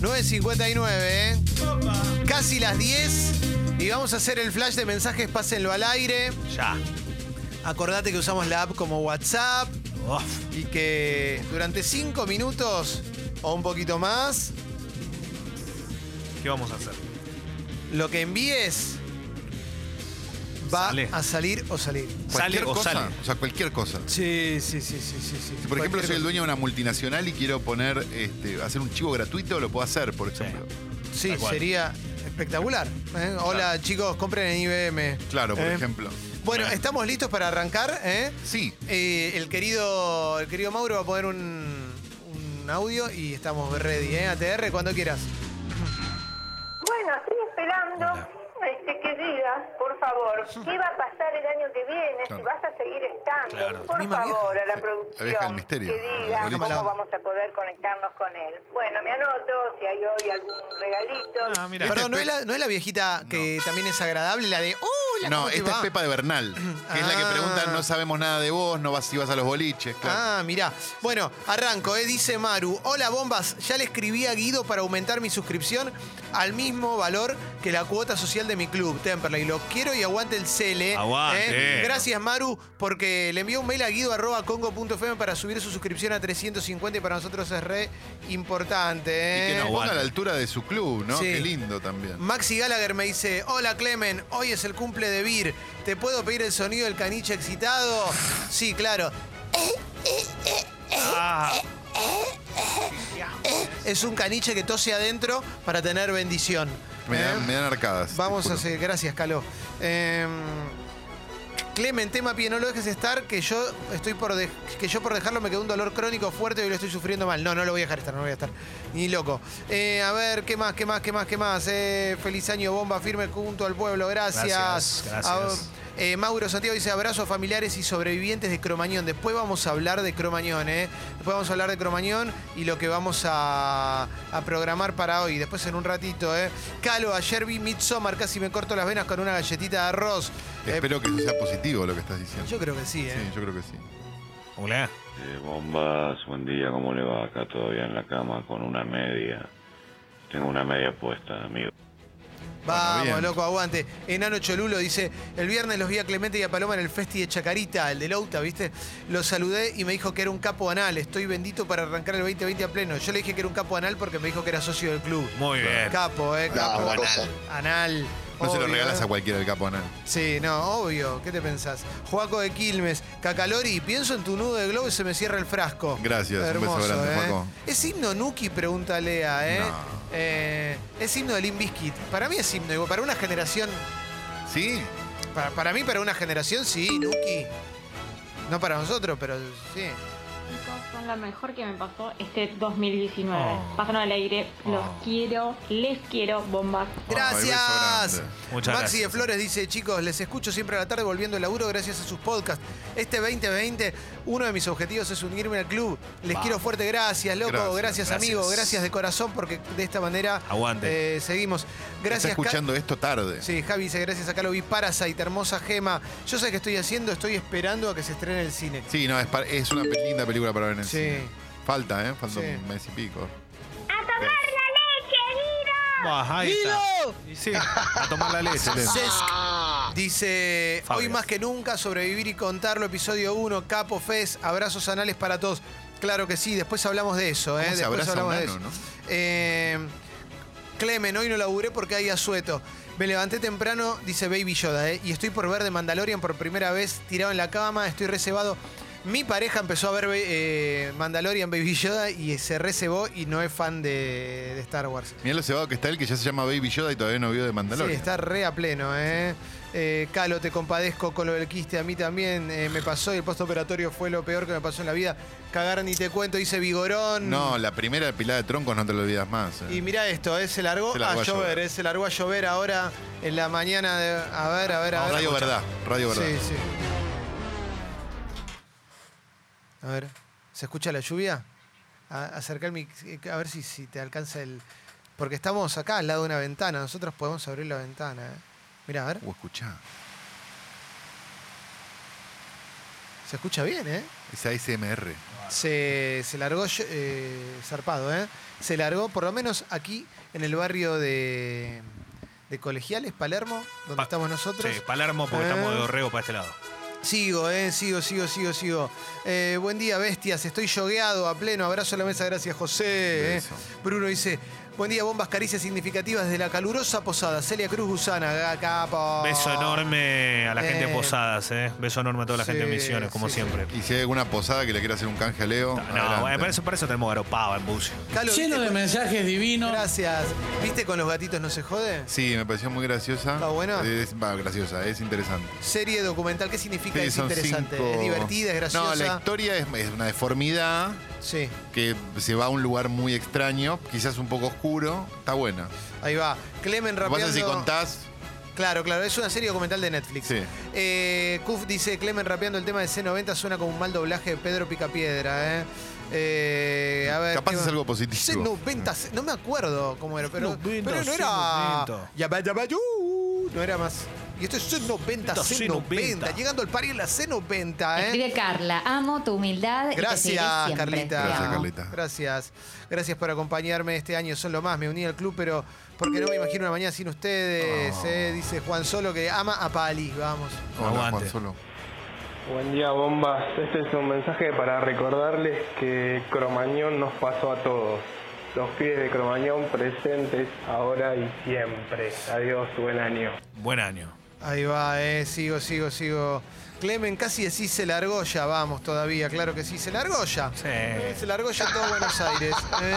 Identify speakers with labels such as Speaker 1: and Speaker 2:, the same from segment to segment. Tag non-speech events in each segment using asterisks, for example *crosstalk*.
Speaker 1: 9.59, ¿eh? Casi las 10. Y vamos a hacer el flash de mensajes, pásenlo al aire.
Speaker 2: Ya.
Speaker 1: Acordate que usamos la app como WhatsApp
Speaker 2: Uf.
Speaker 1: y que durante 5 minutos o un poquito más,
Speaker 2: ¿Qué vamos a hacer?
Speaker 1: lo que envíes va
Speaker 2: Sale.
Speaker 1: a salir o salir.
Speaker 2: Sale
Speaker 3: Cualquier
Speaker 2: o
Speaker 3: cosa.
Speaker 2: sale.
Speaker 3: O sea, cualquier cosa.
Speaker 1: Sí, sí, sí, sí, sí. sí.
Speaker 3: Si, por ejemplo,
Speaker 1: Cualquier
Speaker 3: soy el dueño de una multinacional y quiero poner, este, hacer un chivo gratuito, lo puedo hacer, por ejemplo.
Speaker 1: Sí,
Speaker 2: Tal cual.
Speaker 1: sería espectacular. ¿eh? Hola chicos, compren en IBM.
Speaker 3: Claro, por
Speaker 1: ¿Eh?
Speaker 3: ejemplo.
Speaker 1: Bueno, estamos listos para arrancar. ¿eh?
Speaker 3: Sí.
Speaker 1: Eh, el, querido, el querido Mauro va a poner un, un audio y estamos ready. ¿eh? ATR, cuando quieras.
Speaker 4: Bueno, estoy esperando este, que digas, por favor, qué va a pasar el año que viene,
Speaker 3: Claro.
Speaker 4: si vas a seguir estando.
Speaker 2: Claro.
Speaker 4: Por
Speaker 1: Misma
Speaker 4: favor,
Speaker 1: vieja.
Speaker 4: a la producción,
Speaker 3: la misterio.
Speaker 4: que diga cómo vamos a poder conectarnos con él. Bueno, me anoto si hay hoy algún regalito.
Speaker 2: Ah, mira.
Speaker 3: Este
Speaker 1: Perdón, ¿no
Speaker 3: es
Speaker 1: la, ¿no es la viejita que también es agradable? La de. ¡Uh!
Speaker 3: No,
Speaker 1: ¿cómo te
Speaker 3: esta es
Speaker 1: va?"
Speaker 3: Pepa de Bernal, *clears throat* que es la que
Speaker 1: Ah.
Speaker 3: pregunta, no sabemos nada de vos, no vas si vas a los boliches. Claro.
Speaker 1: Ah, mirá. Bueno, arranco, ¿eh? dice Maru. Hola, bombas. Ya le escribí a Guido para aumentar mi suscripción al mismo valor que la cuota social de mi club, Temperley. Lo quiero y aguante el Cele.
Speaker 2: Aguante.
Speaker 1: Gracias, Maru, porque le envió un mail a guido.congo.fm para subir su suscripción a 350 y para nosotros es re importante.
Speaker 3: y que
Speaker 1: ¿eh?
Speaker 3: nos ponga a la altura de su club, ¿no?
Speaker 1: Sí.
Speaker 3: Qué lindo también.
Speaker 1: Maxi Gallagher me dice, hola Clemen, hoy es el cumple de Vir. ¿Te puedo pedir el sonido del caniche excitado? Sí, claro.
Speaker 2: Ah,
Speaker 1: Es un caniche que tose adentro para tener bendición.
Speaker 3: Me
Speaker 1: ¿Eh?
Speaker 3: dan, me dan arcadas.
Speaker 1: Vamos a hacer, gracias, Caló. Eh, Clemen, tema pie, no lo dejes estar, que yo estoy por de- que yo por dejarlo me quedó un dolor crónico fuerte y lo estoy sufriendo mal. No, no lo voy a dejar estar, no lo voy a estar. Ni loco. Eh, a ver, ¿qué más, qué más, qué más, qué más? Eh, feliz año, bomba firme junto al pueblo, gracias.
Speaker 2: Gracias, gracias.
Speaker 1: A- eh, Mauro Santiago dice abrazos familiares y sobrevivientes de Cromañón. Después vamos a hablar de Cromañón, ¿eh? Después vamos a hablar de Cromañón y lo que vamos a, a programar para hoy. Después en un ratito, ¿eh? Calo, ayer vi Midsommar, casi me corto las venas con una galletita de arroz. Eh,
Speaker 3: Espero que eso sea positivo lo que estás diciendo.
Speaker 1: yo creo que sí, ¿eh?
Speaker 3: Sí, yo creo que sí.
Speaker 2: hola.
Speaker 5: Eh, bombas, buen día, ¿cómo le va? Acá todavía en la cama con una media. Tengo una media puesta, amigo.
Speaker 1: Vamos,
Speaker 3: bien.
Speaker 1: loco, aguante. Enano Cholulo dice, el viernes los vi a Clemente y a Paloma en el Festi de Chacarita, el de Louta, ¿viste? Lo saludé y me dijo que era un capo anal. Estoy bendito para arrancar el 2020 a pleno. Yo le dije que era un capo anal porque me dijo que era socio del club.
Speaker 2: Muy bien.
Speaker 1: Capo, eh, capo. anal. Anal.
Speaker 3: No se lo
Speaker 1: Obvio,
Speaker 3: regalas
Speaker 1: eh.
Speaker 3: a cualquiera el capo anal.
Speaker 1: Sí, no, obvio. ¿Qué te pensás? Joaco de Quilmes, Cacalori, pienso en tu nudo de globo y se me cierra el frasco.
Speaker 3: Gracias, un beso grande,
Speaker 1: ¿eh?
Speaker 3: Joaco.
Speaker 1: ¿Es himno Nuki? Pregunta Lea, ¿eh?
Speaker 3: No.
Speaker 1: Eh, es himno de Limp Bizkit. Para mí es himno. Digo, Para una generación.
Speaker 3: ¿Sí?
Speaker 1: Para, para mí, para una generación, sí, Nuki. No para nosotros, pero sí.
Speaker 6: Chicos, son lo mejor que me pasó este 2019.
Speaker 2: Oh.
Speaker 6: Pasan al aire, los
Speaker 2: Oh.
Speaker 6: quiero, les quiero, bombas.
Speaker 1: Gracias.
Speaker 2: Muchas
Speaker 1: Maxi
Speaker 2: gracias.
Speaker 1: de Flores dice, chicos, les escucho siempre a la tarde volviendo al laburo gracias a sus podcasts. Este 2020, uno de mis objetivos es unirme al club. Les
Speaker 2: Va.
Speaker 1: quiero fuerte, gracias, loco, gracias,
Speaker 3: Gracias,
Speaker 2: gracias.
Speaker 1: amigo, gracias de corazón porque de esta manera
Speaker 2: Aguante.
Speaker 1: eh, seguimos. Gracias.
Speaker 3: Está escuchando esto tarde.
Speaker 1: Sí, Javi dice, gracias acá lo vi Parasite, hermosa gema. Yo sé qué estoy haciendo, estoy esperando a que se estrene en el cine.
Speaker 3: Sí, no, es, es una linda película para ver en el
Speaker 1: Sí.
Speaker 3: cine. Falta, ¿eh? Falta
Speaker 1: Sí.
Speaker 3: un mes y pico.
Speaker 2: Ah, ahí está. Y sí, a tomar la leche.
Speaker 1: Cesc dice,
Speaker 2: Fábricas.
Speaker 1: hoy más que nunca, sobrevivir y contarlo, episodio 1, Capo Fez, abrazos anales para todos. Claro que sí, después hablamos de eso, ¿eh?
Speaker 3: ¿Cómo se
Speaker 1: Después
Speaker 3: abraza
Speaker 1: hablamos
Speaker 3: un
Speaker 1: de
Speaker 3: ano,
Speaker 1: eso.
Speaker 3: no?
Speaker 1: Eh, Clemen, hoy no laburé porque hay asueto. Me levanté temprano, dice Baby Yoda, ¿eh? y estoy por ver de Mandalorian por primera vez, tirado en la cama, estoy reservado. Mi pareja empezó a ver eh, Mandalorian Baby Yoda y se recebó y no es fan de, de Star Wars.
Speaker 3: Mirá lo cebado que está él, que ya se llama Baby Yoda y todavía no vio de
Speaker 1: Sí,
Speaker 3: Mandalorian.
Speaker 1: está re a pleno, ¿eh? Eh, Calo, te compadezco con lo del quiste, a mí también eh, me pasó y el postoperatorio fue lo peor que me pasó en la vida. Cagar ni te cuento, dice Vigorón.
Speaker 3: No, la primera pilada de troncos no te lo olvidas más. eh.
Speaker 1: Y mira esto, eh, se, largó
Speaker 3: Se largó
Speaker 1: a
Speaker 3: a
Speaker 1: llover,
Speaker 3: llover.
Speaker 1: eh, se largó a llover ahora en la mañana de... A ver, a ver, a ver.
Speaker 3: Radio Verdad, Radio Verdad.
Speaker 1: Sí, sí. A ver, ¿se escucha la lluvia? A, mic- a ver si, si te alcanza el... Porque estamos acá al lado de una ventana, nosotros podemos abrir la ventana. ¿eh? Mira, a ver.
Speaker 3: Uh, escuchá.
Speaker 1: Se escucha bien, ¿eh?
Speaker 3: Es ASMR.
Speaker 1: Se, se largó eh, zarpado, ¿eh? Se largó, por lo menos aquí en el barrio de, de Colegiales, Palermo, donde
Speaker 2: Pa-
Speaker 1: estamos nosotros.
Speaker 2: Sí, Palermo, porque
Speaker 1: Eh.
Speaker 2: estamos de Dorrego para este lado.
Speaker 1: Sigo, eh, sigo, sigo, sigo, sigo. Eh, buen día, bestias. Estoy yogueado a pleno. Abrazo a la mesa, gracias, José. eh. Bruno dice: Buen día, bombas, caricias significativas desde la calurosa posada. Celia Cruz Gusana, capo.
Speaker 2: Beso enorme a la gente de
Speaker 1: Eh.
Speaker 2: Posadas, ¿eh? Beso enorme a toda la gente de Misiones, como
Speaker 1: sí,
Speaker 2: siempre.
Speaker 3: Y si hay alguna posada que le quiera hacer un canje a Leo.
Speaker 2: No, bueno, para eso, para eso tenemos garopaba en bucio.
Speaker 1: Calo,
Speaker 7: Lleno
Speaker 1: ¿viste
Speaker 7: de mensajes divinos.
Speaker 1: Gracias. ¿Viste con los gatitos no se jode?
Speaker 3: Sí, me pareció muy graciosa.
Speaker 1: ¿Está buena?
Speaker 3: Es, va, graciosa, es interesante.
Speaker 1: Serie documental, ¿qué significa?
Speaker 3: Sí,
Speaker 1: es
Speaker 3: son
Speaker 1: interesante.
Speaker 3: cinco-
Speaker 1: Es divertida, es graciosa.
Speaker 3: No, la historia es, es una deformidad
Speaker 1: Sí,
Speaker 3: que se va a un lugar muy extraño, quizás un poco oscuro. Está buena.
Speaker 1: ahí va. Clemen
Speaker 3: Lo que pasa
Speaker 1: rapeando.
Speaker 3: es si contás.
Speaker 1: Claro, claro, es una serie documental de Netflix.
Speaker 3: Sí.
Speaker 1: Eh, Kuf dice, Clemen rapeando el tema de C90 suena como un mal doblaje de Pedro Picapiedra, ¿eh? Eh, a ver,
Speaker 3: Capaz
Speaker 1: ¿qué
Speaker 3: es
Speaker 1: va?
Speaker 3: algo positivo.
Speaker 1: C90, C- no me acuerdo cómo era, pero,
Speaker 2: C90,
Speaker 1: pero no era...
Speaker 2: C90.
Speaker 1: Yaba, yaba, yu, No era más... Y esto es C90, C90,
Speaker 2: C90.
Speaker 1: llegando al pari en la C90, ¿eh?
Speaker 8: Escribe Carla, amo tu humildad y te
Speaker 1: Gracias. Carlita.
Speaker 3: Gracias. Carlita.
Speaker 1: Gracias. Gracias por acompañarme este año. Son lo más. Me uní al club, pero porque no me imagino una mañana sin ustedes. eh, dice Juan Solo que ama a Pali. Vamos.
Speaker 3: Hola. Juan Solo.
Speaker 9: Buen día, bombas. Este es un mensaje para recordarles que Cromañón nos pasó a todos. Los pies de Cromañón presentes ahora y siempre. Adiós, buen año.
Speaker 2: Buen año.
Speaker 1: Ahí va, eh. Sigo, sigo, sigo. Clemen, casi decís se largó ya. Vamos todavía. Claro que sí. Se largó ya.
Speaker 2: Sí.
Speaker 1: Eh, se largó ya en todo Buenos Aires. *laughs* eh.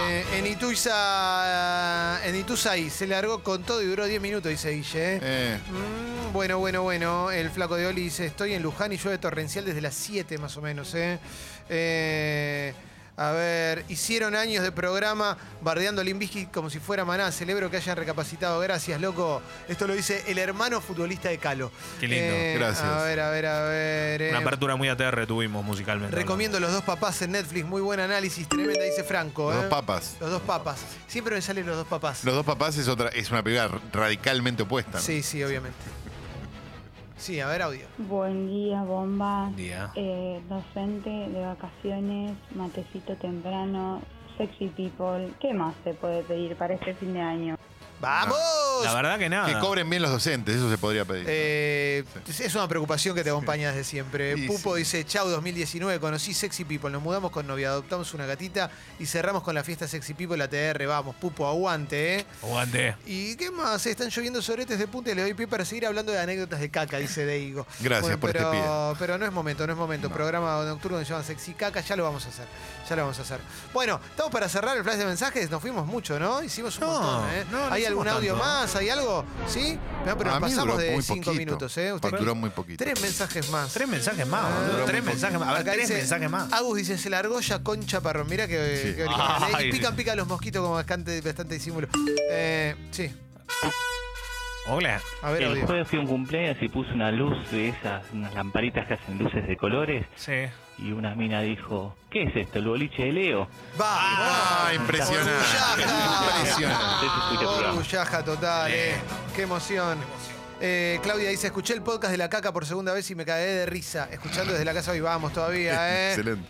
Speaker 1: Eh, en Ituza, en Ituzaí se largó con todo y duró 10 minutos, dice Guille. Mm, bueno, bueno, bueno. El flaco de Oli dice, estoy en Luján y llueve torrencial desde las 7 más o menos. ¿eh? Eh, a ver, hicieron años de programa bardeando a Limbisky como si fuera maná. Celebro que hayan recapacitado. Gracias, loco. Esto lo dice el hermano futbolista de Calo.
Speaker 2: Qué lindo.
Speaker 3: Gracias.
Speaker 1: A ver, a ver, a ver. eh.
Speaker 2: Una apertura muy ATR tuvimos musicalmente.
Speaker 1: Recomiendo Los Dos Papás en Netflix. Muy buen análisis. Tremenda, dice Franco.
Speaker 3: los
Speaker 1: ¿eh?
Speaker 3: dos papas.
Speaker 1: Los Dos Papas. Siempre me salen Los Dos Papás.
Speaker 3: Los dos papás es otra, es una película radicalmente opuesta. ¿no?
Speaker 1: Sí, sí, obviamente. Sí, a ver, audio.
Speaker 10: Buen día, bomba.
Speaker 2: Buen día.
Speaker 10: Eh, docente de vacaciones, matecito temprano, sexy people. ¿Qué más se puede pedir para este fin de año?
Speaker 1: ¡Vamos!
Speaker 2: La verdad que nada.
Speaker 3: Que cobren bien los docentes, eso se podría pedir.
Speaker 1: Eh, es una preocupación que te acompaña desde siempre.
Speaker 3: Sí,
Speaker 1: Pupo
Speaker 3: sí.
Speaker 1: dice, chau 2019, conocí Sexy People, nos mudamos con novia, adoptamos una gatita y cerramos con la fiesta Sexy People la TR. Vamos, Pupo, aguante, ¿eh?
Speaker 2: Aguante.
Speaker 1: ¿Y qué más? Están lloviendo soretes de punta y le doy pie para seguir hablando de anécdotas de caca, dice Deigo. *laughs*
Speaker 3: Gracias por
Speaker 1: pero,
Speaker 3: este pie.
Speaker 1: Pero no es momento, no es momento.
Speaker 3: No.
Speaker 1: Programa nocturno que se llama Sexy Caca, ya lo vamos a hacer. Ya lo vamos a hacer. Bueno, estamos para cerrar el flash de mensajes. Nos fuimos mucho, ¿no? Hicimos un
Speaker 2: No,
Speaker 1: montón, ¿eh?
Speaker 2: no, no
Speaker 1: ¿Hay algún audio
Speaker 2: tanto.
Speaker 1: más? ¿Hay algo? ¿Sí? No, pero nos pasamos
Speaker 3: duró
Speaker 1: de
Speaker 3: muy
Speaker 1: cinco
Speaker 3: poquito.
Speaker 1: minutos, ¿eh? Usted-
Speaker 3: Duró muy poquito.
Speaker 1: Tres mensajes más.
Speaker 2: Tres mensajes más,
Speaker 1: Ah,
Speaker 2: boludo. Tres mensajes más. A ver,
Speaker 1: Acá
Speaker 2: tres
Speaker 1: dice,
Speaker 2: mensajes más.
Speaker 1: Agus dice, se largó ya concha parrón. Mira que,
Speaker 3: Sí.
Speaker 1: que original.
Speaker 2: Ay,
Speaker 1: Y pican, pican los mosquitos como bastante, bastante disimulo. Eh, sí,
Speaker 2: Hola.
Speaker 1: a ver,
Speaker 11: El
Speaker 1: audio.
Speaker 11: jueves fui a un cumpleaños y puse una luz de esas, unas lamparitas que hacen luces de colores.
Speaker 2: Sí.
Speaker 11: Y una mina dijo, ¿qué es esto? ¿El boliche de Leo?
Speaker 1: ¡Va!
Speaker 3: Ah, impresionante.
Speaker 1: Orgullaja.
Speaker 3: Impresionante.
Speaker 1: Orgullaja total, eh. Qué emoción. Eh, Claudia dice, escuché el podcast de la caca por segunda vez y me cagué de risa. Escuchando desde la casa hoy vamos todavía, *laughs* eh.
Speaker 3: Excelente.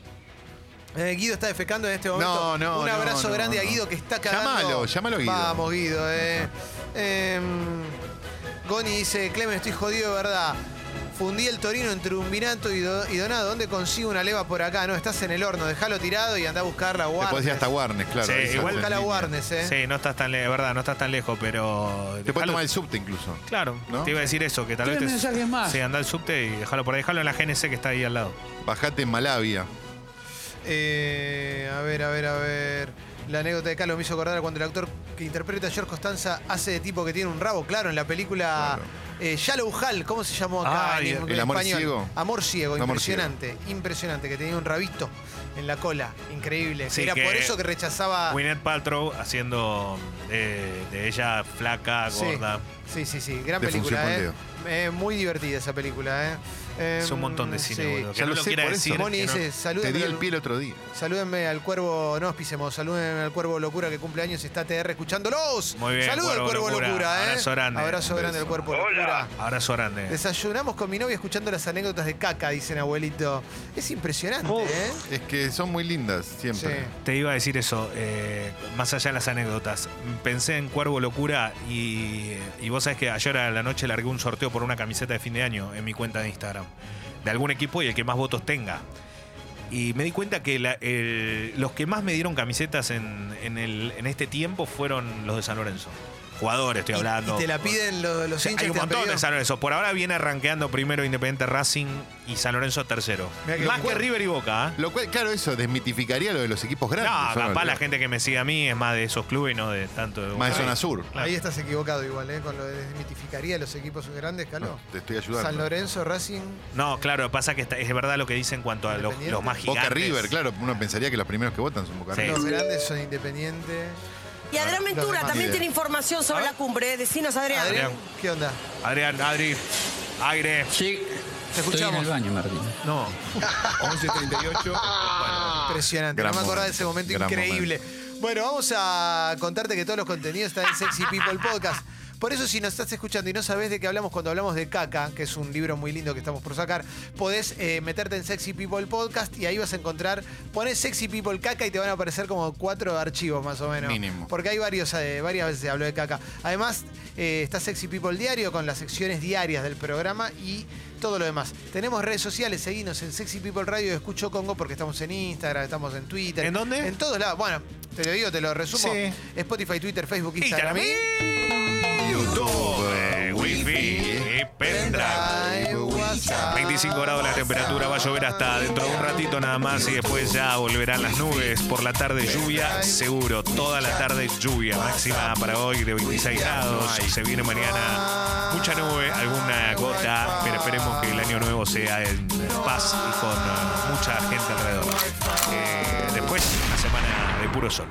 Speaker 1: Eh, Guido está defecando en este momento.
Speaker 3: No, no,
Speaker 1: Un
Speaker 3: no,
Speaker 1: abrazo
Speaker 3: no,
Speaker 1: grande a
Speaker 3: no.
Speaker 1: Guido que está cagando.
Speaker 3: Llámalo, llámalo, Guido.
Speaker 1: Vamos, Guido, eh. Em, Goni dice, Clemen, estoy jodido de verdad. Fundí el Torino entre Umbinato y, Do- y Donado. ¿Dónde consigo una leva por acá? No, estás en el horno. Déjalo tirado y anda a buscarla.
Speaker 3: Te podés ir
Speaker 1: Warnes.
Speaker 3: hasta Warnes, claro.
Speaker 2: Sí, igual
Speaker 3: en
Speaker 1: Buscala
Speaker 3: línea.
Speaker 1: Warnes, eh.
Speaker 2: Sí, no estás tan lejos, verdad, no estás tan lejos, pero.
Speaker 3: Te puedes tomar el subte incluso.
Speaker 2: Claro,
Speaker 3: ¿no?
Speaker 2: te iba a decir eso, que tal vez.
Speaker 7: Mensajes más.
Speaker 2: Sí, anda al subte y déjalo por ahí. Déjalo en la GNC que está ahí al lado.
Speaker 3: Bajate en Malavia.
Speaker 1: Eh, a ver, a ver, a ver. La anécdota de Carlos me hizo acordar cuando el actor que interpreta a George Costanza hace de tipo que tiene un rabo, claro, en la película eh, Shallow Hal, ¿cómo se llamó acá?
Speaker 2: Ay,
Speaker 1: en, en
Speaker 3: ¿El amor
Speaker 1: español?
Speaker 3: ciego?
Speaker 1: Amor ciego,
Speaker 3: Amor
Speaker 1: impresionante, impresionante, que tenía un rabito en la cola, increíble.
Speaker 2: Sí,
Speaker 1: Era
Speaker 2: que-
Speaker 1: por eso que rechazaba.
Speaker 2: Gwyneth Paltrow haciendo eh, de ella flaca, gorda.
Speaker 1: Sí, sí, sí, gran
Speaker 3: De
Speaker 1: película, ¿eh? Eh, muy divertida esa película, ¿eh?
Speaker 2: Es un montón de cine, boludo. Que
Speaker 3: Ya
Speaker 2: no
Speaker 3: lo
Speaker 2: lo
Speaker 3: sé,
Speaker 2: quiera
Speaker 3: por eso.
Speaker 2: decir.
Speaker 1: Moni
Speaker 2: que no-
Speaker 1: dice,
Speaker 3: Te
Speaker 1: salúdenme,
Speaker 3: di el
Speaker 1: al-
Speaker 3: pie el otro día.
Speaker 1: salúdenme al cuervo, no auspicemos, salúdenme al cuervo locura que cumple años y está TR escuchándolos.
Speaker 2: Muy bien,
Speaker 1: Saludos al
Speaker 2: Cuervo
Speaker 1: cuervo locura,
Speaker 2: Locura.
Speaker 1: ¿eh?
Speaker 2: Abrazo grande.
Speaker 1: Abrazo grande al cuervo locura.
Speaker 2: Abrazo grande.
Speaker 1: Desayunamos con mi novia escuchando las anécdotas de caca, dicen abuelito. Es impresionante, ¿eh?
Speaker 3: Es que son muy lindas
Speaker 1: Sí.
Speaker 3: siempre.
Speaker 2: Te iba a decir eso, eh, más allá de las anécdotas. Pensé en Cuervo Locura y, y vos sabés que ayer a la noche largué un sorteo por una camiseta de fin de año en mi cuenta de Instagram. De algún equipo y el que más votos tenga. Y me di cuenta que los que más me dieron camisetas en, en este tiempo fueron los de San Lorenzo. Jugadores, estoy hablando.
Speaker 1: Y, te la piden los, los
Speaker 2: O sea,
Speaker 1: hinchas
Speaker 2: hay un
Speaker 1: que te han
Speaker 2: montón de. San Lorenzo. Por ahora viene arranqueando primero Independiente Racing y San Lorenzo tercero.
Speaker 1: Mirá que
Speaker 2: Más que River y Boca. ¿eh?
Speaker 3: Lo cual, claro, eso desmitificaría lo de los equipos grandes.
Speaker 2: No,
Speaker 3: ¿o
Speaker 2: capaz
Speaker 3: no?
Speaker 2: la gente que me sigue a mí es más de esos clubes y no de tanto de
Speaker 3: Más de zona sur.
Speaker 1: Ahí estás equivocado igual, ¿eh? Con lo de desmitificaría los equipos grandes, Caló.
Speaker 3: No, te estoy ayudando.
Speaker 1: San Lorenzo, Racing.
Speaker 2: No, claro, pasa que está- es verdad lo que dice en cuanto a los, los más gigantes.
Speaker 3: Boca River, claro, uno pensaría que los primeros que votan son Boca
Speaker 2: Sí.
Speaker 3: River.
Speaker 1: Los grandes son independientes.
Speaker 7: Y Adrián Ventura también tiene información sobre la cumbre. Decinos, Adrián.
Speaker 1: Adrián. ¿qué onda?
Speaker 2: Adrián, Adri, aire.
Speaker 12: Sí,
Speaker 1: Te escuchamos.
Speaker 12: baño, Martín.
Speaker 2: No. *laughs*
Speaker 12: 11.38.
Speaker 1: Impresionante,
Speaker 3: Gran
Speaker 1: no me acordaba de ese momento increíble. Bueno, vamos a contarte que todos los contenidos están en Sexy People Podcast. Por eso, si nos estás escuchando y no sabes de qué hablamos cuando hablamos de caca, que es un libro muy lindo que estamos por sacar, podés eh, meterte en Sexy People Podcast y ahí vas a encontrar, pones Sexy People Caca y te van a aparecer como cuatro archivos más o menos.
Speaker 3: Mínimo.
Speaker 1: Porque hay varios, eh, varias veces habló de caca. Además, eh, está Sexy People Diario con las secciones diarias del programa y todo lo demás. Tenemos redes sociales, seguinos en Sexy People Radio Escucho Congo porque estamos en Instagram, estamos en Twitter.
Speaker 2: ¿En dónde?
Speaker 1: En todos lados. Bueno, te lo digo, te lo resumo.
Speaker 2: Sí.
Speaker 1: Spotify, Twitter, Facebook, Instagram.
Speaker 2: Instagram. YouTube, Wi-Fi y pendrive.
Speaker 1: Pendrive, WhatsApp.
Speaker 2: 25 grados la temperatura, va a llover hasta dentro de un ratito nada más y después ya volverán las nubes. Por la tarde lluvia, seguro. Toda la tarde lluvia. Máxima para hoy de 26 grados. Se viene mañana mucha nube, alguna gota, pero esperemos que el año nuevo sea en paz y con mucha gente alrededor. Eh, después, una semana de puro sol.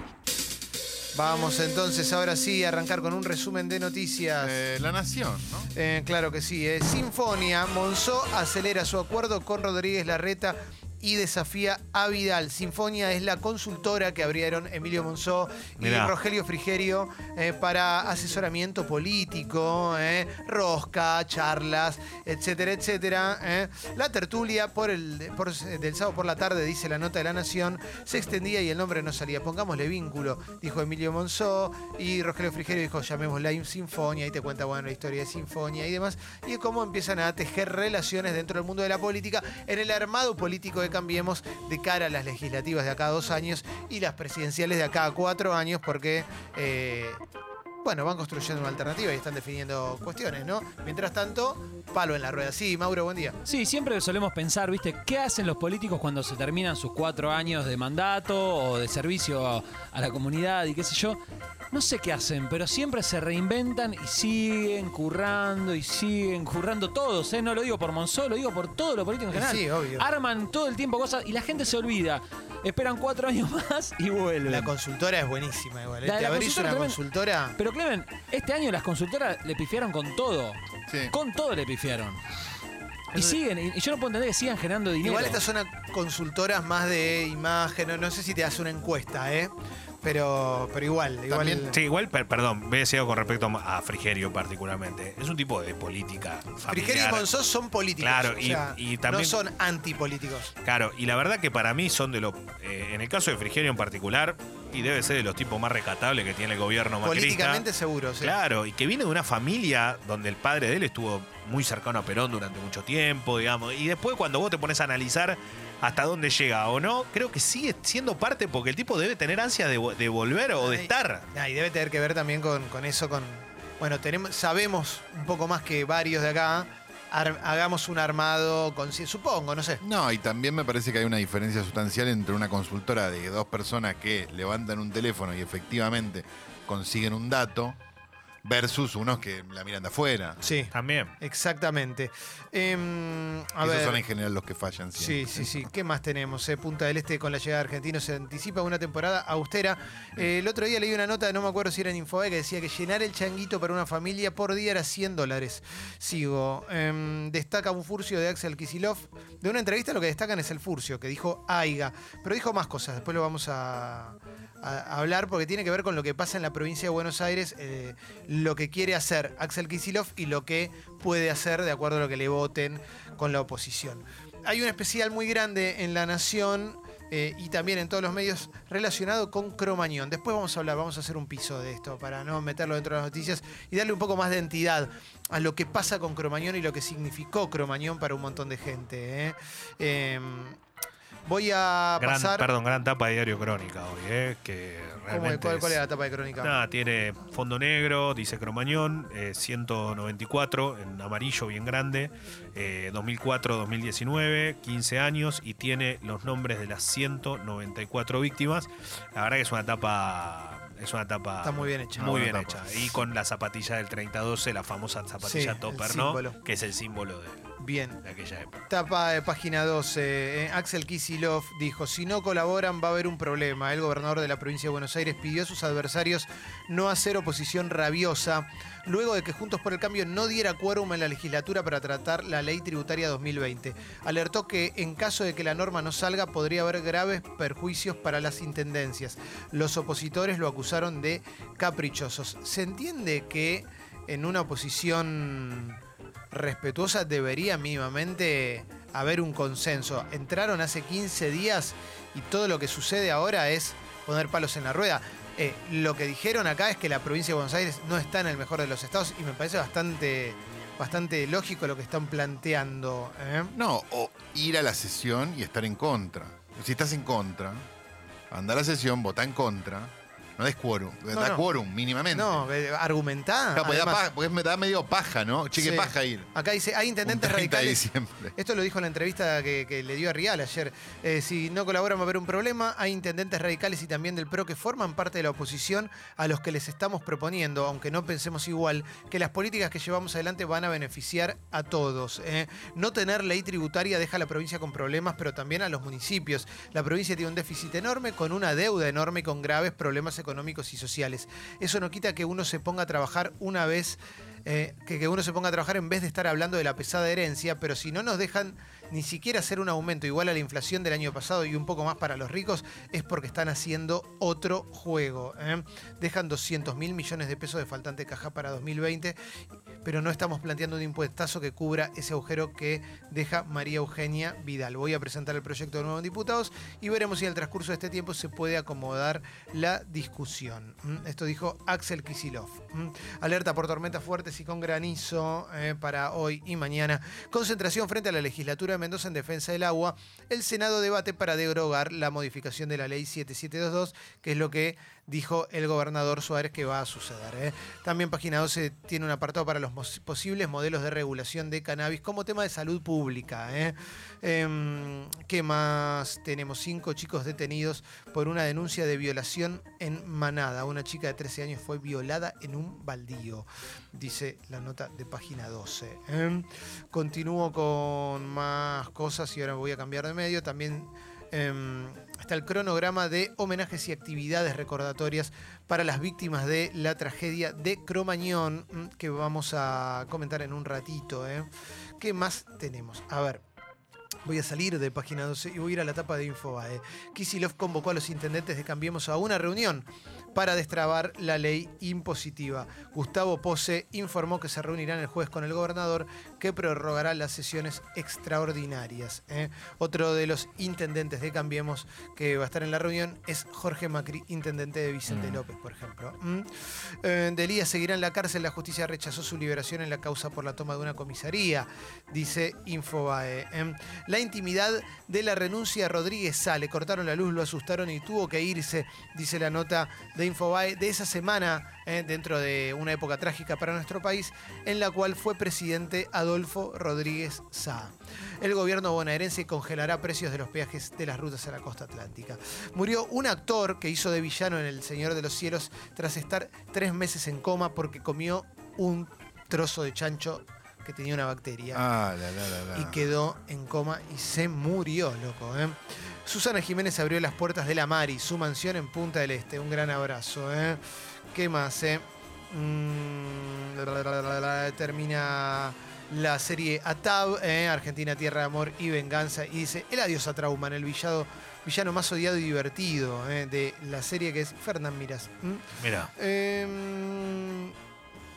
Speaker 1: Vamos entonces ahora sí a arrancar con un resumen de noticias.
Speaker 3: Eh, la Nación, ¿no?
Speaker 1: Eh, claro que sí. eh. Sinfonia, Monzó acelera su acuerdo con Rodríguez Larreta y desafía a Vidal. Sinfonia es la consultora que abrieron Emilio Monzó y
Speaker 2: Mirá.
Speaker 1: Rogelio Frigerio eh, para asesoramiento político, eh, rosca, charlas, etcétera, etcétera. eh. La tertulia por el, por- del sábado por la tarde, dice la nota de la Nación, se extendía y el nombre no salía. Pongámosle vínculo, dijo Emilio Monzó y Rogelio Frigerio dijo llamémosla Sinfonia y te cuenta bueno la historia de Sinfonia y demás y cómo empiezan a tejer relaciones dentro del mundo de la política en el armado político de Cambiemos de cara a las legislativas de acá dos años y las presidenciales de acá cuatro años porque eh, bueno, van construyendo una alternativa y están definiendo cuestiones, ¿no? Mientras tanto, palo en la rueda. Sí, Mauro, buen día.
Speaker 13: Sí, siempre solemos pensar, ¿viste? ¿Qué hacen los políticos cuando se terminan sus cuatro años de mandato o de servicio a, la comunidad y qué sé yo? No sé qué hacen, pero siempre se reinventan y siguen currando y siguen currando todos, ¿eh? No lo digo por Monzó, lo digo por todos los políticos en general.
Speaker 1: sí, obvio.
Speaker 13: Arman todo el tiempo cosas y la gente se olvida. Esperan cuatro años *laughs* más y vuelven.
Speaker 1: La consultora es buenísima igual. ¿eh?
Speaker 13: La
Speaker 1: Te
Speaker 13: la
Speaker 1: abrís
Speaker 13: consultora
Speaker 1: una consultora.
Speaker 13: Pero Clemen, este año las consultoras le pifiaron con todo.
Speaker 3: Sí.
Speaker 13: Con todo le pifiaron. Y siguen, y yo no puedo entender que sigan generando dinero.
Speaker 1: Igual estas son consultoras más de imagen, no, no sé si te hace una encuesta, ¿eh? Pero, pero igual, igual.
Speaker 3: También-
Speaker 2: Sí, igual, per- perdón, me decidido con respecto a Frigerio particularmente. Es un tipo de política familiar.
Speaker 1: Frigerio y Monzó son políticos.
Speaker 2: Claro,
Speaker 1: o
Speaker 2: y-
Speaker 1: sea,
Speaker 2: y también-
Speaker 1: no son antipolíticos.
Speaker 2: Claro, y la verdad que para mí son de los. eh, en el caso de Frigerio en particular, y debe ser de los tipos más rescatables que tiene el gobierno macrista.
Speaker 1: Políticamente seguro, sí.
Speaker 2: Claro, y que viene de una familia donde el padre de él estuvo muy cercano a Perón durante mucho tiempo, digamos. Y después, cuando vos te pones a analizar hasta dónde llega o no, creo que sigue siendo parte porque el tipo debe tener ansia de, vo- de volver o de
Speaker 1: Ay,
Speaker 2: estar.
Speaker 1: ah, y debe tener que ver también con, con eso, con. Bueno, tenemos, sabemos un poco más que varios de acá. ar- hagamos un armado con. Supongo, no sé.
Speaker 3: No, y también me parece que hay una diferencia sustancial entre una consultora de dos personas que levantan un teléfono y efectivamente consiguen un dato versus unos que la miran de afuera.
Speaker 1: Sí,
Speaker 2: También.
Speaker 1: exactamente. Em, a
Speaker 3: Esos
Speaker 1: ver.
Speaker 3: son en general los que fallan
Speaker 1: Sí,
Speaker 3: siempre.
Speaker 1: sí, sí. ¿Qué más tenemos? Eh, Punta del Este con la llegada de argentinos se anticipa una temporada austera. Eh, el otro día leí una nota, no me acuerdo si era en Infobae, que decía que llenar el changuito para una familia por día era 100 dólares. Sigo. Em, destaca un furcio de Axel Kisilov. De una entrevista lo que destacan es el furcio, que dijo Aiga. Pero dijo más cosas, después lo vamos a, a- hablar porque tiene que ver con lo que pasa en la provincia de Buenos Aires, eh, lo que quiere hacer Axel Kisilov y lo que puede hacer de acuerdo a lo que le voten con la oposición. Hay un especial muy grande en La Nación eh, y también en todos los medios relacionado con Cromañón. Después vamos a hablar, vamos a hacer un piso de esto para no meterlo dentro de las noticias y darle un poco más de entidad a lo que pasa con Cromañón y lo que significó Cromañón para un montón de gente. ¿eh? Voy a
Speaker 2: Gran,
Speaker 1: pasar...
Speaker 2: perdón, gran tapa de Diario Crónica hoy, ¿eh? Que
Speaker 1: ¿Cómo-
Speaker 2: realmente
Speaker 1: cuál,
Speaker 2: es-
Speaker 1: cuál era la tapa de crónica?
Speaker 2: Nada, tiene fondo negro, dice Cromañón, eh, 194 en amarillo bien grande, eh, 2004-2019, 15 años y tiene los nombres de las 194 víctimas. La verdad que es una tapa es una tapa
Speaker 1: Está muy bien hecha.
Speaker 2: Muy bien
Speaker 3: tapa.
Speaker 2: hecha. Y con la zapatilla del 3012, la famosa zapatilla
Speaker 1: Sí,
Speaker 2: topper, ¿no?
Speaker 1: símbolo.
Speaker 2: Que es el símbolo de,
Speaker 1: Bien.
Speaker 2: de aquella época.
Speaker 1: Tapa de página 12. eh, Axel Kisilov dijo, si no colaboran va a haber un problema. El gobernador de la provincia de Buenos Aires pidió a sus adversarios no hacer oposición rabiosa, luego de que Juntos por el Cambio no diera quórum en la legislatura para tratar la ley tributaria 2020. Alertó que en caso de que la norma no salga podría haber graves perjuicios para las intendencias. Los opositores lo acusaron de caprichosos. Se entiende que en una oposición respetuosa debería mínimamente haber un consenso. Entraron hace 15 días y todo lo que sucede ahora es poner palos en la rueda. Eh, lo que dijeron acá es que la provincia de Buenos Aires no está en el mejor de los estados y me parece bastante, bastante lógico lo que están planteando. ¿eh?
Speaker 3: No, o ir a la sesión y estar en contra. Si estás en contra, anda a la sesión, vota en contra. No des quórum. da
Speaker 1: no.
Speaker 3: quórum, mínimamente.
Speaker 1: No, eh, argumentá.
Speaker 3: Claro, porque, da
Speaker 1: además.
Speaker 3: paja- porque me da medio paja, ¿no? Che, qué
Speaker 1: Sí.
Speaker 3: paja ir.
Speaker 1: Acá dice, hay
Speaker 3: Un
Speaker 1: intendentes
Speaker 3: 30 de
Speaker 1: radicales.
Speaker 3: diciembre.
Speaker 1: Esto lo dijo en la entrevista que, que le dio a Rial ayer. Eh, si no colaboran va a haber un problema. Hay intendentes radicales y también del PRO que forman parte de la oposición a los que les estamos proponiendo, aunque no pensemos igual, que las políticas que llevamos adelante van a beneficiar a todos. ¿eh? No tener ley tributaria deja a la provincia con problemas, pero también a los municipios. La provincia tiene un déficit enorme, con una deuda enorme y con graves problemas económicos y sociales. Eso no quita que uno se ponga a trabajar una vez eh, que, uno se ponga a trabajar en vez de estar hablando de la pesada herencia, pero si no nos dejan ni siquiera hacer un aumento igual a la inflación del año pasado y un poco más para los ricos, es porque están haciendo otro juego. ¿eh? Dejan 200 mil millones de pesos de faltante caja para 2020, pero no estamos planteando un impuestazo que cubra ese agujero que deja María Eugenia Vidal. Voy a presentar el proyecto de nuevo en diputados y veremos si en el transcurso de este tiempo se puede acomodar la discusión. ¿m? Esto dijo Axel Kisilov. ¿m? Alerta por tormentas fuertes y con granizo eh, para hoy y mañana. Concentración frente a la legislatura de Mendoza en defensa del agua. El Senado debate para derogar la modificación de la ley 7722, que es lo que dijo el gobernador Suárez que va a suceder. ¿eh? También página 12 tiene un apartado para los posibles modelos de regulación de cannabis como tema de salud pública. ¿eh? Em, ¿Qué más tenemos? Cinco chicos detenidos por una denuncia de violación en Manada. Una chica de 13 años fue violada en un baldío, dice la nota de página 12. ¿eh? Continúo con más cosas y ahora voy a cambiar de medio. También em, está el cronograma de homenajes y actividades recordatorias para las víctimas de la tragedia de Cromañón, mm, que vamos a comentar en un ratito. ¿eh? ¿Qué más tenemos? A ver. Voy a salir de página 12 y voy a ir a la tapa de Infobae. Kisilov convocó a los intendentes de Cambiemos a una reunión para destrabar la ley impositiva. Gustavo Pose informó que se reunirán el jueves con el gobernador que prorrogará las sesiones extraordinarias. ¿eh? Otro de los intendentes de Cambiemos que va a estar en la reunión es Jorge Macri, intendente de Vicente
Speaker 2: Mm.
Speaker 1: López, por ejemplo. ¿Mm? Eh, Delía seguirá en la cárcel. La justicia rechazó su liberación en la causa por la toma de una comisaría, dice Infobae. ¿eh? la intimidad de la renuncia de Rodríguez Sá. Le cortaron la luz, lo asustaron y tuvo que irse, dice la nota de Infobae, de esa semana, eh, dentro de una época trágica para nuestro país, en la cual fue presidente Adolfo Rodríguez Sá. El gobierno bonaerense congelará precios de los peajes de las rutas a la costa atlántica. Murió un actor que hizo de villano en El Señor de los Cielos tras estar tres meses en coma porque comió un trozo de chancho que tenía una bacteria
Speaker 3: Ah, la, la, la, la.
Speaker 1: y quedó en coma y se murió, loco. ¿eh? Susana Jiménez abrió las puertas de la Mari, su mansión en Punta del Este. Un gran abrazo. ¿eh? ¿Qué más? Eh? Mm, la, la, la, la, la, termina la serie Atab, ¿eh? Argentina, Tierra de Amor y Venganza. Y dice, el adiós a Trauman, el villado, villano más odiado y divertido ¿eh? de la serie que es Fernán Miras. ¿m?
Speaker 2: Mira.
Speaker 1: Em,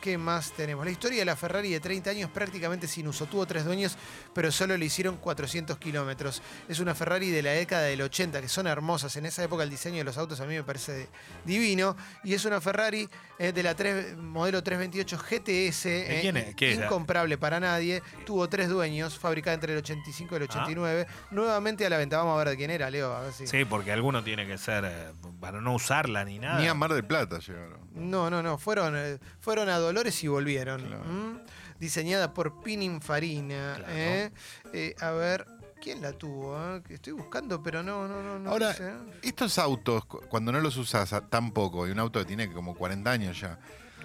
Speaker 1: ¿Qué más tenemos? La historia de la Ferrari de 30 años prácticamente sin uso. Tuvo tres dueños, pero solo le hicieron 400 kilómetros. Es una Ferrari de la década del 80, que son hermosas. En esa época el diseño de los autos a mí me parece divino. Y es una Ferrari eh, de la 3 modelo 328 GTS.
Speaker 2: ¿De
Speaker 1: eh,
Speaker 2: quién es? ¿Qué era?
Speaker 1: incomprable para nadie. Tuvo tres dueños, fabricada entre el 85 y el
Speaker 2: Ah.
Speaker 1: 89. Nuevamente a la venta. Vamos a ver de quién era, Leo. A ver si...
Speaker 2: Sí, porque alguno tiene que ser eh, para no usarla ni nada.
Speaker 3: Ni a Mar del Plata llegaron.
Speaker 1: No, no, no. Fueron, eh, fueron a Dolores y volvieron. ¿Mm? Diseñada por Pininfarina.
Speaker 2: Claro.
Speaker 1: ¿eh? Eh, a ver, ¿quién la tuvo? eh? Que Estoy buscando, pero no, no, no. no
Speaker 3: Ahora,
Speaker 1: sé.
Speaker 3: estos autos, cu- cuando no los usas a- tan poco, y un auto que tiene como 40 años ya,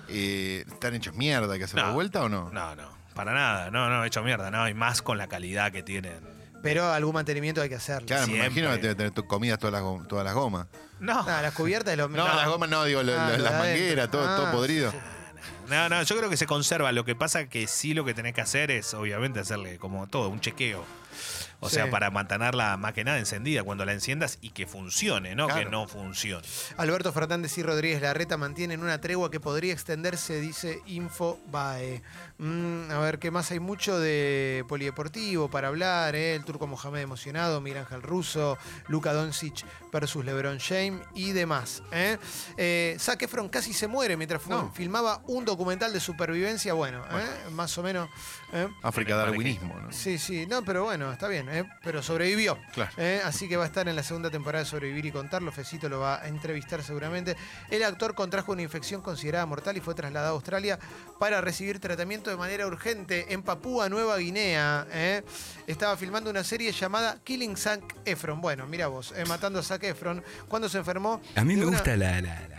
Speaker 3: eh, ¿están hechos mierda? ¿Hay que hacerlo
Speaker 2: No.
Speaker 3: de vuelta o no?
Speaker 2: No, no, para nada. No, no, hecho mierda. No, y más con la calidad que tienen.
Speaker 1: Pero algún mantenimiento hay que hacerlo.
Speaker 3: Claro, me imagino que debe tener tu comida todas las, todas las gomas.
Speaker 2: No.
Speaker 1: Ah, las cubiertas de los.
Speaker 3: No, las gomas no, digo,
Speaker 1: Ah,
Speaker 3: lo-
Speaker 1: lo
Speaker 3: las mangueras, todo, todo
Speaker 1: Ah,
Speaker 3: podrido.
Speaker 1: sí.
Speaker 2: No, no, yo creo que se conserva. Lo que pasa que sí lo que tenés que hacer es, obviamente, hacerle como todo, un chequeo. O
Speaker 1: Sí.
Speaker 2: sea, para mantenerla más que nada encendida cuando la enciendas y que funcione, no que no funcione.
Speaker 1: Alberto Fernández y Rodríguez Larreta mantienen una tregua que podría extenderse, dice Infobae. Mm, a ver, ¿qué más? Hay mucho de polideportivo para hablar, ¿eh? El turco Mohamed emocionado, Miguel Ángel Russo, Luka Doncic versus LeBron James y demás. ¿eh? Eh, Zac Efron casi se muere mientras
Speaker 3: No.
Speaker 1: filmaba un documental de supervivencia, bueno, ¿eh? más o menos. ¿eh?
Speaker 3: África darwinismo, ¿no?
Speaker 1: Sí, sí, no, pero bueno, está bien, ¿eh? pero sobrevivió.
Speaker 3: Claro.
Speaker 1: ¿eh? Así que va a estar en la segunda temporada de Sobrevivir y Contarlo. Fecito lo va a entrevistar seguramente. El actor contrajo una infección considerada mortal y fue trasladado a Australia para recibir tratamiento de manera urgente en Papúa Nueva Guinea. ¿eh? Estaba filmando una serie llamada Killing Zac Efron. Bueno, mira vos, matando a Zac Efron. Cuando se enfermó.
Speaker 12: A mí me
Speaker 1: una-
Speaker 12: gusta la, la- la-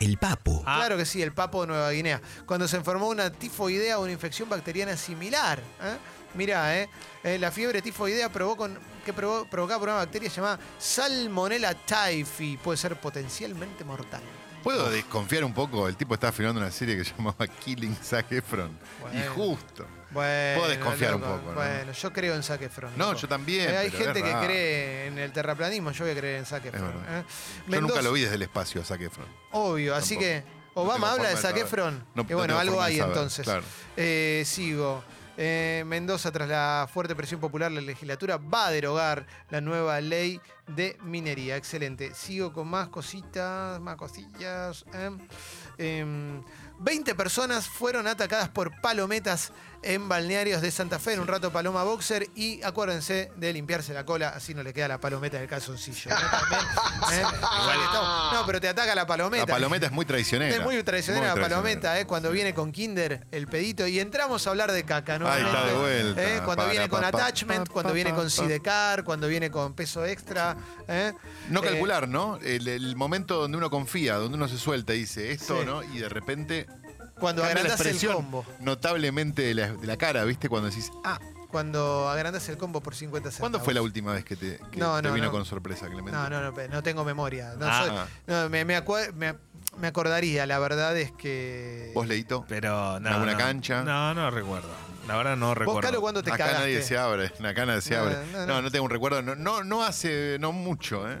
Speaker 12: el papo.
Speaker 2: Ah.
Speaker 1: Claro que sí, el papo de Nueva Guinea. Cuando se enfermó una tifoidea o una infección bacteriana similar. ¿eh? Mirá, ¿eh? Eh, la fiebre tifoidea provocó, que provo- provocaba por una bacteria llamada Salmonella typhi. Puede ser potencialmente mortal.
Speaker 3: ¿Puedo desconfiar un poco? El tipo estaba filmando una serie que se llamaba Killing Zac Efron.
Speaker 1: Bueno.
Speaker 3: Y justo.
Speaker 1: Bueno,
Speaker 3: Puedo desconfiar un poco, ¿no?
Speaker 1: Bueno, yo creo en Zac Efron.
Speaker 3: No,
Speaker 1: loco.
Speaker 3: yo también,
Speaker 1: Eh, hay gente que cree en el terraplanismo, yo voy a creer en Zac Efron. ¿eh?
Speaker 3: Yo nunca lo vi desde el espacio a Zac Efron.
Speaker 1: Obvio, así que Obama habla de Zac. Efron.
Speaker 3: No- no
Speaker 1: bueno, algo hay entonces.
Speaker 3: claro.
Speaker 1: Eh, sigo. Eh, Mendoza, tras la fuerte presión popular, la legislatura va a derogar la nueva ley de minería. Excelente. Sigo con más cositas, más cosillas. eh. Em, 20 personas fueron atacadas por palometas en balnearios de Santa Fe. En un rato paloma boxer. Y acuérdense de limpiarse la cola, así no le queda la palometa del calzoncillo. ¿no? También, ¿eh? *laughs* Estamos- No, pero te ataca la palometa.
Speaker 3: La palometa es muy traicionera.
Speaker 1: Es muy traicionera la palometa, ¿eh? cuando viene con Kinder, el pedito. Y entramos a hablar de caca, ¿no?
Speaker 3: Ahí está de vuelta.
Speaker 1: ¿Eh? Cuando
Speaker 3: Para,
Speaker 1: viene con
Speaker 3: pa,
Speaker 1: attachment,
Speaker 3: pa,
Speaker 1: cuando
Speaker 3: pa,
Speaker 1: viene con sidecar, cuando viene con peso extra. ¿eh?
Speaker 3: No calcular, ¿no? El, el momento donde uno confía, donde uno se suelta y dice esto,
Speaker 1: Sí.
Speaker 3: ¿no? Y de repente.
Speaker 1: Cuando
Speaker 3: cambia la
Speaker 1: agrandás el
Speaker 3: expresión
Speaker 1: combo.
Speaker 3: Notablemente de la, de la cara, ¿viste? Cuando decís, ah,
Speaker 1: Cuando agrandas el combo por 50 centavos.
Speaker 3: ¿cuándo fue la última vez que te, que
Speaker 1: No,
Speaker 3: te
Speaker 1: no,
Speaker 3: vino
Speaker 1: no.
Speaker 3: con sorpresa, Clemente?
Speaker 1: No, no, no, pe- no tengo memoria. No,
Speaker 3: Ah.
Speaker 1: soy- no, me, me acue- me- me acordaría, la verdad es que.
Speaker 3: ¿Vos, Leito?
Speaker 2: Pero no.
Speaker 3: ¿En alguna
Speaker 2: no.
Speaker 3: cancha?
Speaker 2: No, no recuerdo. La verdad no
Speaker 1: ¿Vos,
Speaker 2: recuerdo.
Speaker 1: Calo, cuándo te
Speaker 3: Acá
Speaker 1: cagaste?
Speaker 3: nadie se abre, *laughs* acá nadie se
Speaker 1: No,
Speaker 3: abre.
Speaker 1: no,
Speaker 3: No,
Speaker 1: no.
Speaker 3: no, tengo un recuerdo, no, no, no hace, no mucho, ¿eh?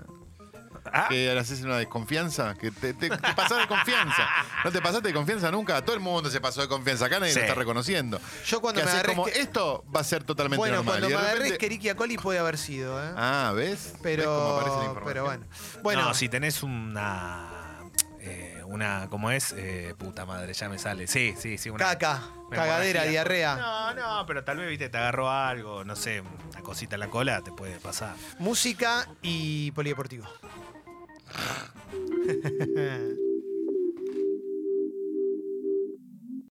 Speaker 2: Ah.
Speaker 3: Que haces una desconfianza, que te, te, te pasás de confianza. No te pasaste de confianza nunca. Todo el mundo se pasó de confianza. Acá nadie
Speaker 2: Sí.
Speaker 3: lo está reconociendo.
Speaker 1: Yo cuando
Speaker 3: Que
Speaker 1: me agarré.
Speaker 3: como,
Speaker 1: que-
Speaker 3: esto va a ser totalmente
Speaker 1: bueno,
Speaker 3: normal.
Speaker 1: cuando
Speaker 3: Y
Speaker 1: me
Speaker 3: de
Speaker 1: agarré
Speaker 3: repente-
Speaker 1: Escherichia coli puede haber sido, ¿eh?
Speaker 3: Ah, ¿ves? ¿Ves cómo
Speaker 1: pero,
Speaker 3: aparece la información?
Speaker 1: pero bueno. Bueno,
Speaker 2: No, si tenés una. eh, una, ¿cómo es? Eh, puta madre, ya me sale. Sí, sí, sí. Una
Speaker 1: Caca, cagadera,
Speaker 2: hemorragia.
Speaker 1: diarrea.
Speaker 2: No, no, pero tal vez, viste, te agarró algo, no sé, una cosita en la cola, te puede pasar.
Speaker 1: Música y polideportivo. ヘヘヘヘ。